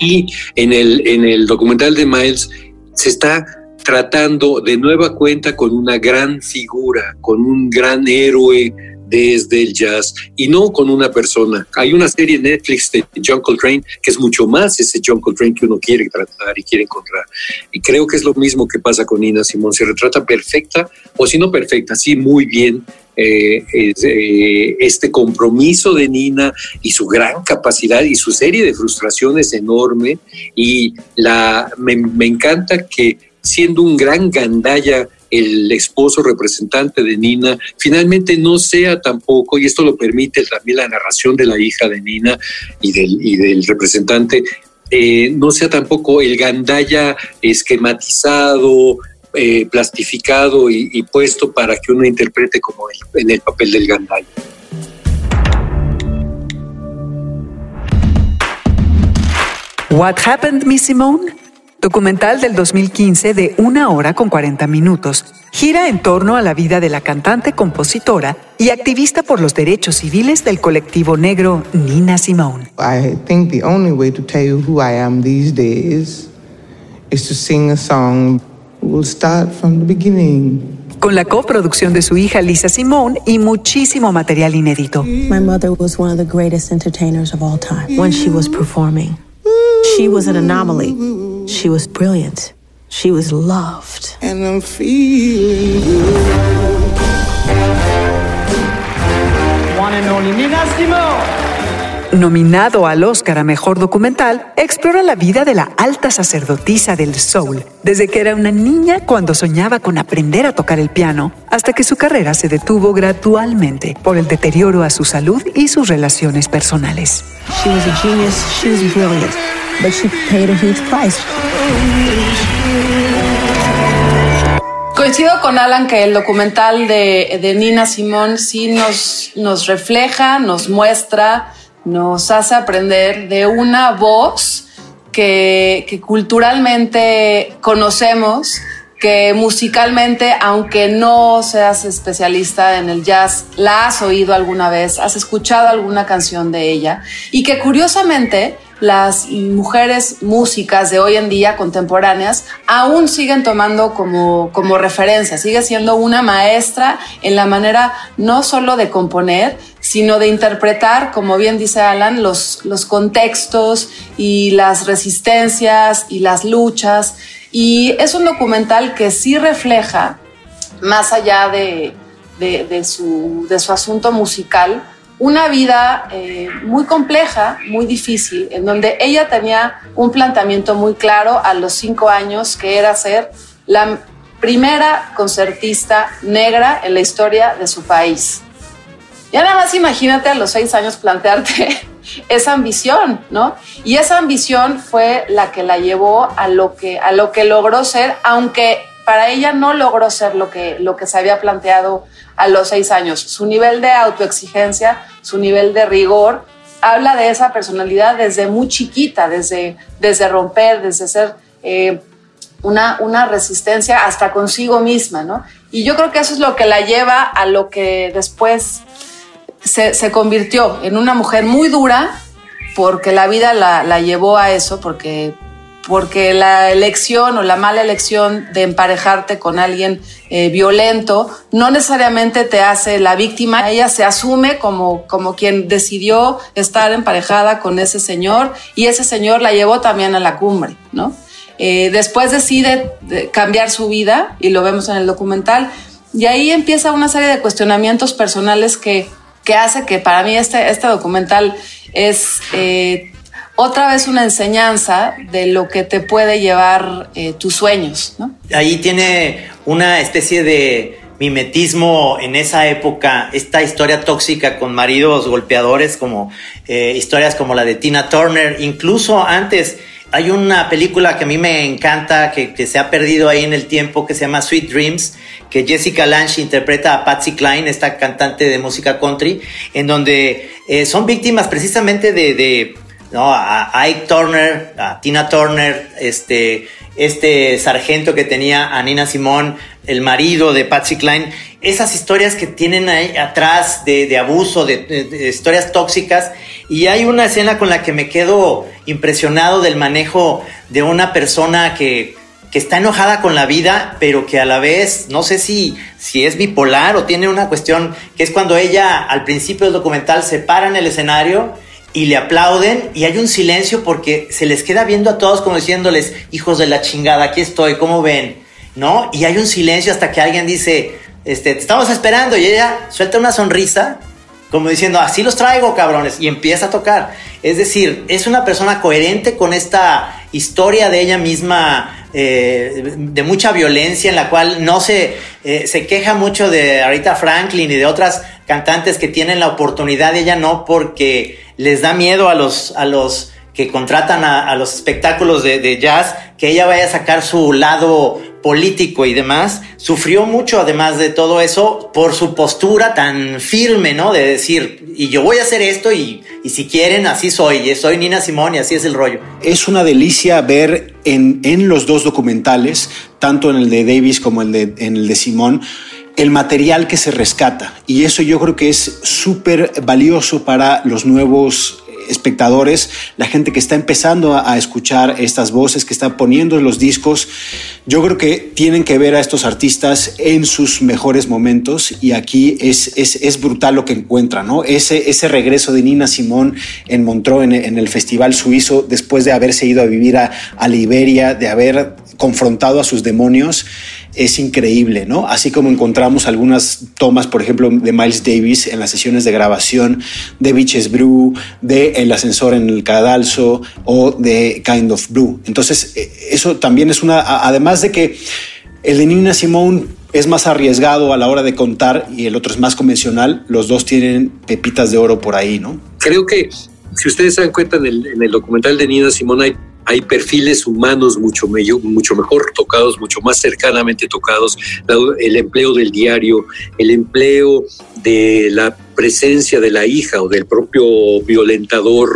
Y en el, en el documental de Miles se está tratando de nueva cuenta con una gran figura, con un gran héroe desde el jazz y no con una persona. Hay una serie en Netflix de John Coltrane que es mucho más ese John Coltrane que uno quiere tratar y quiere encontrar. Y creo que es lo mismo que pasa con Nina Simón. Se retrata perfecta, o si no perfecta, sí muy bien eh, eh, este compromiso de Nina y su gran capacidad y su serie de frustraciones enorme. Y me encanta que siendo un gran gandaya el esposo representante de Nina finalmente no sea tampoco, y esto lo permite también la narración de la hija de Nina y del, y del representante, eh, no sea tampoco el gandaya esquematizado, eh, plastificado y, puesto para que uno interprete como en el papel del gandaya. What happened, Miss Simone? Documental del 2015 de una hora con 40 minutos. Gira en torno a la vida de la cantante, compositora y activista por los derechos civiles del colectivo negro Nina Simone. I think the only way to tell you who I am these days is to sing a song. We'll start from the beginning. Con la coproducción de su hija Lisa Simone y muchísimo material inédito. My mother was one of the greatest entertainers of all time when she was performing. She was an anomaly. She was brilliant. She was loved. And I'm feeling good. One and only Nina Simone. Nominado al Oscar a Mejor Documental, explora la vida de la alta sacerdotisa del soul, desde que era una niña cuando soñaba con aprender a tocar el piano, hasta que su carrera se detuvo gradualmente por el deterioro a su salud y sus relaciones personales. She was a genius, she was brilliant, but she paid a huge price. Coincido con Alan que el documental de, Nina Simón sí nos, nos refleja, nos muestra nos hace aprender de una voz que, culturalmente conocemos, que musicalmente, aunque no seas especialista en el jazz, la has oído alguna vez, has escuchado alguna canción de ella y que curiosamente las mujeres músicas de hoy en día contemporáneas aún siguen tomando como, como referencia, sigue siendo una maestra en la manera no solo de componer, sino de interpretar, como bien dice Alan, los, los contextos y las resistencias y las luchas. Y es un documental que sí refleja, más allá de, de, su, de su asunto musical, una vida eh, muy compleja, muy difícil, en donde ella tenía un planteamiento muy claro a los cinco años, que era ser la primera concertista negra en la historia de su país. Ya nada más imagínate a los seis años plantearte <laughs> esa ambición, ¿no? Y esa ambición fue la que la llevó a lo que, a lo que logró ser, aunque para ella no logró ser lo que, lo que se había planteado a los seis años. Su nivel de autoexigencia, su nivel de rigor, habla de esa personalidad desde muy chiquita, desde, desde romper, desde ser eh, una, una resistencia hasta consigo misma, ¿no? Y yo creo que eso es lo que la lleva a lo que después se, se convirtió en una mujer muy dura, porque la vida la, la llevó a eso, porque porque la elección o la mala elección de emparejarte con alguien eh, violento no necesariamente te hace la víctima, ella se asume como, como quien decidió estar emparejada con ese señor y ese señor la llevó también a la cumbre, ¿no? Eh, después decide cambiar su vida y lo vemos en el documental y ahí empieza una serie de cuestionamientos personales que, que hace que para mí este, este documental es... Eh, otra vez una enseñanza de lo que te puede llevar eh, tus sueños. ¿no? Ahí tiene una especie de mimetismo en esa época, esta historia tóxica con maridos golpeadores, como eh, historias como la de Tina Turner, incluso antes. Hay una película que a mí me encanta, que, se ha perdido ahí en el tiempo, que se llama Sweet Dreams, que Jessica Lange interpreta a Patsy Cline, esta cantante de música country, en donde eh, son víctimas precisamente de ¿no? A Ike Turner, a Tina Turner, este, este sargento que tenía a Nina Simón, el marido de Patsy Cline, esas historias que tienen ahí atrás de, abuso, de, historias tóxicas. Y hay una escena con la que me quedo impresionado del manejo de una persona que, que está enojada con la vida, pero que a la vez, no sé si, si es bipolar o tiene una cuestión, que es cuando ella al principio del documental se para en el escenario y le aplauden y hay un silencio porque se les queda viendo a todos como diciéndoles, hijos de la chingada, aquí estoy, ¿cómo ven? ¿No? Y hay un silencio hasta que alguien dice, este, te estamos esperando y ella suelta una sonrisa como diciendo, así los traigo, cabrones, y empieza a tocar. Es decir, es una persona coherente con esta historia de ella misma, eh, de mucha violencia, en la cual no se, eh, se queja mucho de Arita Franklin y de otras cantantes que tienen la oportunidad, ella no, porque les da miedo a los, a los que contratan a, los espectáculos de, jazz que ella vaya a sacar su lado político y demás. Sufrió mucho, además de todo eso, por su postura tan firme, ¿no? De decir, y yo voy a hacer esto y, y si quieren, así soy. Soy Nina Simón y así es el rollo. Es una delicia ver en, en los dos documentales, tanto en el de Davis como el de, en el de Simón, el material que se rescata. Y eso yo creo que es súper valioso para los nuevos espectadores, la gente que está empezando a, escuchar estas voces, que está poniendo los discos. Yo creo que tienen que ver a estos artistas en sus mejores momentos y aquí es, es, brutal lo que encuentran, ¿no? Ese, ese regreso de Nina Simón en Montreux, en, en el Festival Suizo, después de haberse ido a vivir a, a Liberia, de haber confrontado a sus demonios es increíble, ¿no? Así como encontramos algunas tomas, por ejemplo, de Miles Davis en las sesiones de grabación de Beaches Brew, de El ascensor en el cadalso o de Kind of Blue. Entonces, eh, eso también es una, además de que el de Nina Simone es más arriesgado a la hora de contar y el otro es más convencional, los dos tienen pepitas de oro por ahí, ¿no? Creo que si ustedes se dan cuenta en el, en el documental de Nina Simone hay hay perfiles humanos mucho, mucho mejor tocados, mucho más cercanamente tocados, el empleo del diario, el empleo de la presencia de la hija o del propio violentador,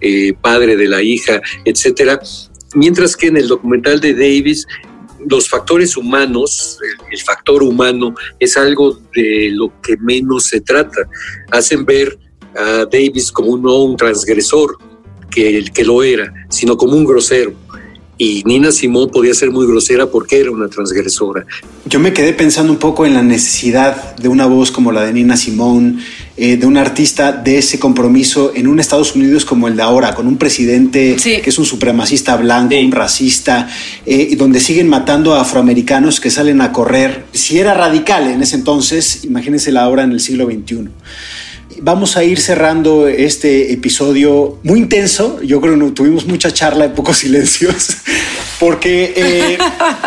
eh, padre de la hija, etcétera. Mientras que en el documental de Davis los factores humanos, el, factor humano es algo de lo que menos se trata. Hacen ver a Davis como un, un transgresor, que, que lo era, sino como un grosero. Y Nina Simón podía ser muy grosera porque era una transgresora. Yo me quedé pensando un poco en la necesidad de una voz como la de Nina Simón, eh, de un artista de ese compromiso en un Estados Unidos como el de ahora, con un presidente que es un supremacista blanco, un racista, eh, donde siguen matando a afroamericanos que salen a correr. Si era radical en ese entonces, imagínense la ahora en el siglo XXI vamos a ir cerrando este episodio muy intenso. Yo creo que tuvimos mucha charla y pocos <laughs> silencios, porque eh,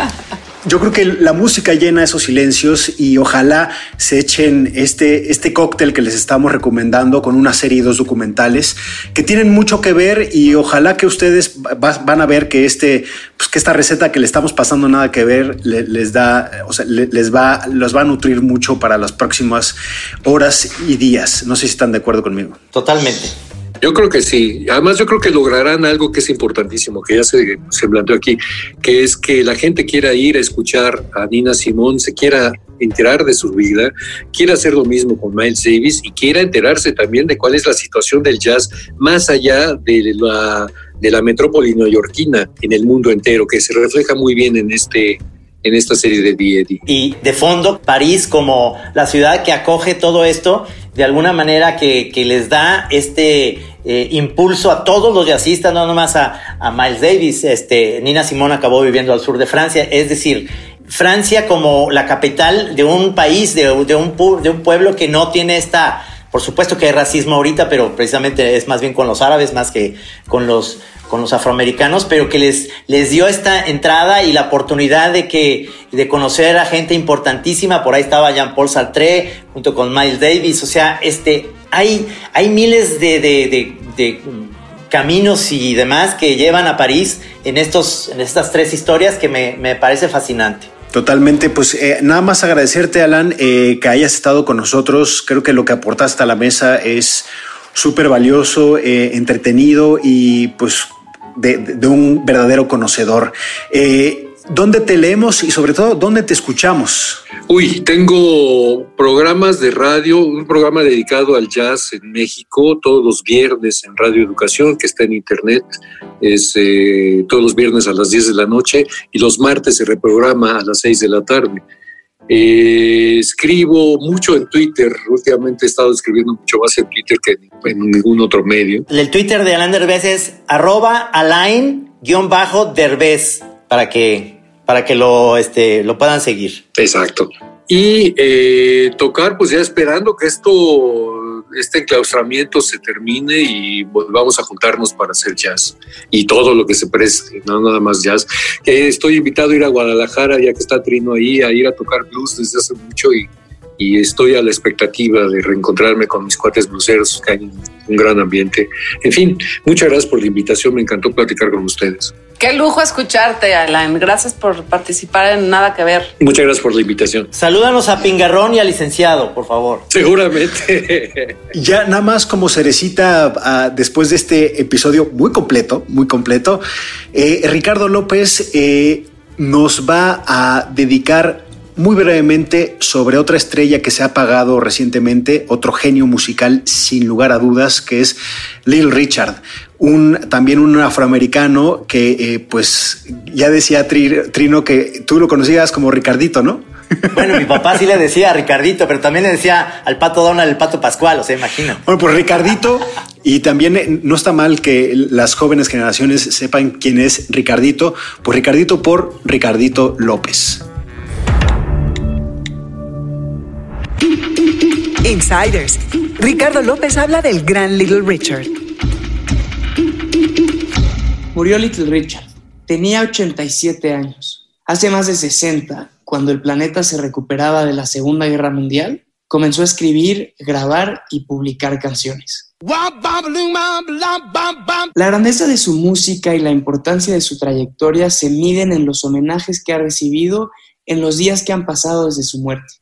<laughs> Yo creo que la música llena esos silencios y ojalá se echen este, este cóctel que les estamos recomendando con una serie de dos documentales que tienen mucho que ver y ojalá que ustedes van a ver que este, pues que esta receta que le estamos pasando nada que ver les da, o sea, les va, los va a nutrir mucho para las próximas horas y días. No sé si están de acuerdo conmigo. Totalmente. Yo creo que sí. Además, yo creo que lograrán algo que es importantísimo, que ya se, se planteó aquí, que es que la gente quiera ir a escuchar a Nina Simón, se quiera enterar de su vida, quiera hacer lo mismo con Miles Davis y quiera enterarse también de cuál es la situación del jazz más allá de la, de la metrópoli neoyorquina en el mundo entero, que se refleja muy bien en este en esta serie de D.E.D. Y de fondo, París como la ciudad que acoge todo esto, de alguna manera que, que les da este eh, impulso a todos los jazzistas, no nomás a, a Miles Davis. Este, Nina Simón acabó viviendo al sur de Francia, es decir, Francia como la capital de un país, de, de, un, de un pueblo que no tiene esta por supuesto que hay racismo ahorita, pero precisamente es más bien con los árabes más que con los, con los afroamericanos, pero que les, les dio esta entrada y la oportunidad de, que, de conocer a gente importantísima. Por ahí estaba Jean-Paul Sartre junto con Miles Davis. O sea, este, hay, hay miles de, de, de, caminos y demás que llevan a París en, estos, en estas tres historias que me, me parece fascinante. Totalmente, pues eh, nada más agradecerte, Alan, eh, que hayas estado con nosotros. Creo que lo que aportaste a la mesa es súper valioso, eh, entretenido y pues de, de, un verdadero conocedor. ¿Dónde te leemos y sobre todo dónde te escuchamos? Uy, tengo programas de radio, un programa dedicado al jazz en México todos los viernes en Radio Educación, que está en internet, es eh, todos los viernes a las 10 de la noche y los martes se reprograma a las 6 de la tarde. Eh, escribo mucho en Twitter, últimamente he estado escribiendo mucho más en Twitter que en, ningún otro medio. El Twitter de Alain Derbez es arroba Alain-Derbez para que, para que lo, este, lo puedan seguir. Exacto. Y eh, tocar, pues ya esperando que esto, este enclaustramiento se termine y volvamos a juntarnos para hacer jazz y todo lo que se preste, no nada más jazz. Eh, estoy invitado a ir a Guadalajara, ya que está Trino ahí, a ir a tocar blues desde hace mucho y, y estoy a la expectativa de reencontrarme con mis cuates bluseros, que hay un gran ambiente. En fin, muchas gracias por la invitación, me encantó platicar con ustedes. Qué lujo escucharte, Alain. Gracias por participar en Nada que Ver. Muchas gracias por la invitación. Salúdanos a Pingarrón y al licenciado, por favor. Seguramente. <laughs> ya nada más como cerecita uh, después de este episodio muy completo, muy completo, eh, Ricardo López eh, nos va a dedicar muy brevemente sobre otra estrella que se ha apagado recientemente, otro genio musical sin lugar a dudas, que es Lil Richard. Un, también un afroamericano que, eh, pues, ya decía Trino que tú lo conocías como Ricardito, ¿no? Bueno, mi papá sí le decía a Ricardito, pero también le decía al pato Donald, el pato Pascual, o sea, imagino. Bueno, pues Ricardito, y también eh, no está mal que las jóvenes generaciones sepan quién es Ricardito, pues Ricardito por Ricardito López. Insiders. Ricardo López habla del gran Little Richard. Murió Little Richard. Tenía 87 años. Hace más de 60, cuando el planeta se recuperaba de la Segunda Guerra Mundial, comenzó a escribir, grabar y publicar canciones. La grandeza de su música y la importancia de su trayectoria se miden en los homenajes que ha recibido en los días que han pasado desde su muerte.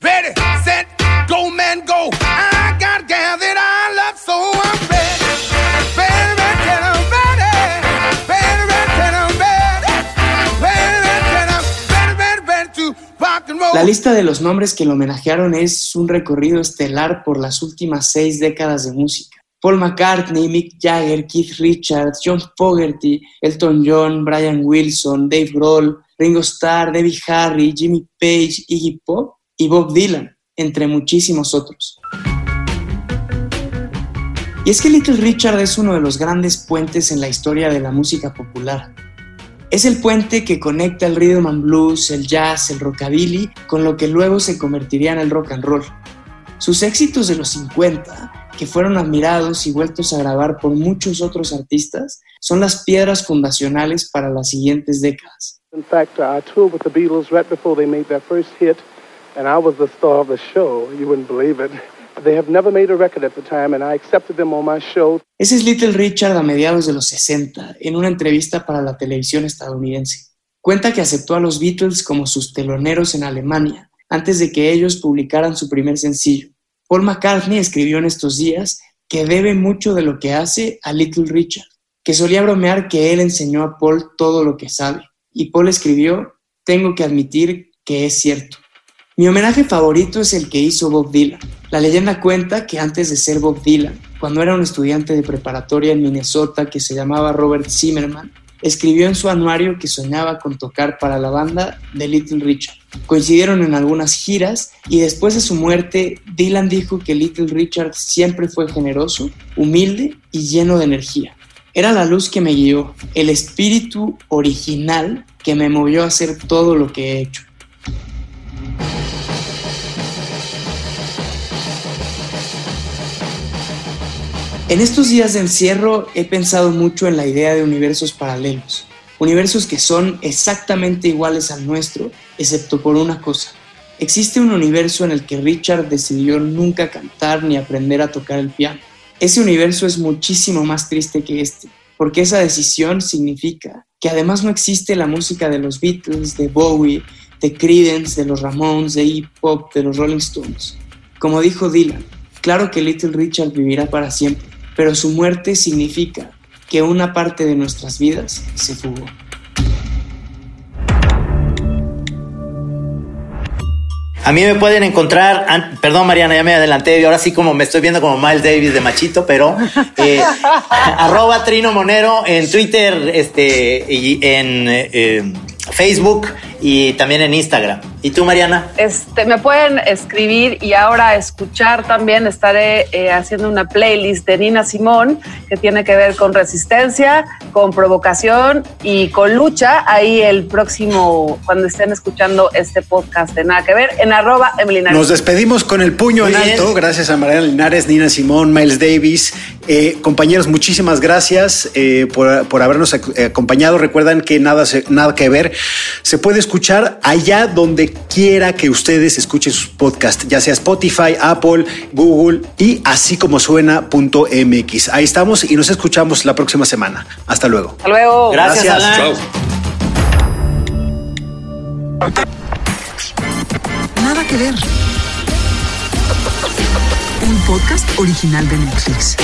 La lista de los nombres que lo homenajearon es un recorrido estelar por las últimas seis décadas de música. Paul McCartney, Mick Jagger, Keith Richards, John Fogerty, Elton John, Brian Wilson, Dave Grohl, Ringo Starr, Debbie Harry, Jimmy Page, Iggy Pop y Bob Dylan, entre muchísimos otros. Y es que Little Richard es uno de los grandes puentes en la historia de la música popular. Es el puente que conecta el rhythm and blues, el jazz, el rockabilly, con lo que luego se convertiría en el rock and roll. Sus éxitos de los 50, que fueron admirados y vueltos a grabar por muchos otros artistas, son las piedras fundacionales para las siguientes décadas. In fact, I toured with the Beatles right before they made their first hit, and I was the star of the show. You wouldn't believe it. They have never made a record at the time, and I accepted them on my show. Ese es Little Richard a mediados de los 60, en una entrevista para la televisión estadounidense. Cuenta que aceptó a los Beatles como sus teloneros en Alemania, antes de que ellos publicaran su primer sencillo. Paul McCartney escribió en estos días que debe mucho de lo que hace a Little Richard, que solía bromear que él enseñó a Paul todo lo que sabe. Y Paul escribió, tengo que admitir que es cierto. Mi homenaje favorito es el que hizo Bob Dylan. La leyenda cuenta que antes de ser Bob Dylan, cuando era un estudiante de preparatoria en Minnesota que se llamaba Robert Zimmerman, escribió en su anuario que soñaba con tocar para la banda de Little Richard. Coincidieron en algunas giras y después de su muerte, Dylan dijo que Little Richard siempre fue generoso, humilde y lleno de energía. Era la luz que me guió, el espíritu original que me movió a hacer todo lo que he hecho. En estos días de encierro he pensado mucho en la idea de universos paralelos, universos que son exactamente iguales al nuestro, excepto por una cosa. Existe un universo en el que Richard decidió nunca cantar ni aprender a tocar el piano. Ese universo es muchísimo más triste que este, porque esa decisión significa que además no existe la música de los Beatles, de Bowie, de Creedence, de los Ramones, de hip hop, de los Rolling Stones. Como dijo Dylan, claro que Little Richard vivirá para siempre, pero su muerte significa que una parte de nuestras vidas se fugó. A mí me pueden encontrar, perdón Mariana, ya me adelanté, y ahora sí como me estoy viendo como Miles Davis de machito, pero <laughs> eh, arroba Trino Monero en Twitter este, y en eh, Facebook y también en Instagram. ¿Y tú, Mariana? Este, me pueden escribir y ahora escuchar también. Estaré eh, haciendo una playlist de Nina Simón que tiene que ver con resistencia, con provocación y con lucha. Ahí el próximo, cuando estén escuchando este podcast de Nada que Ver, en arroba Emilina. Nos despedimos con el puño en alto. Gracias a Mariana Linares, Nina Simón, Miles Davis. Eh, compañeros, muchísimas gracias eh, por, por, habernos acompañado. Recuerdan que nada, nada que ver se puede escuchar allá donde quiera que ustedes escuchen sus podcasts, ya sea Spotify, Apple, Google y así como suena.mx. Ahí estamos y nos escuchamos la próxima semana. Hasta luego. Hasta luego. Gracias, Alan. Nada que ver. Un podcast original de Netflix.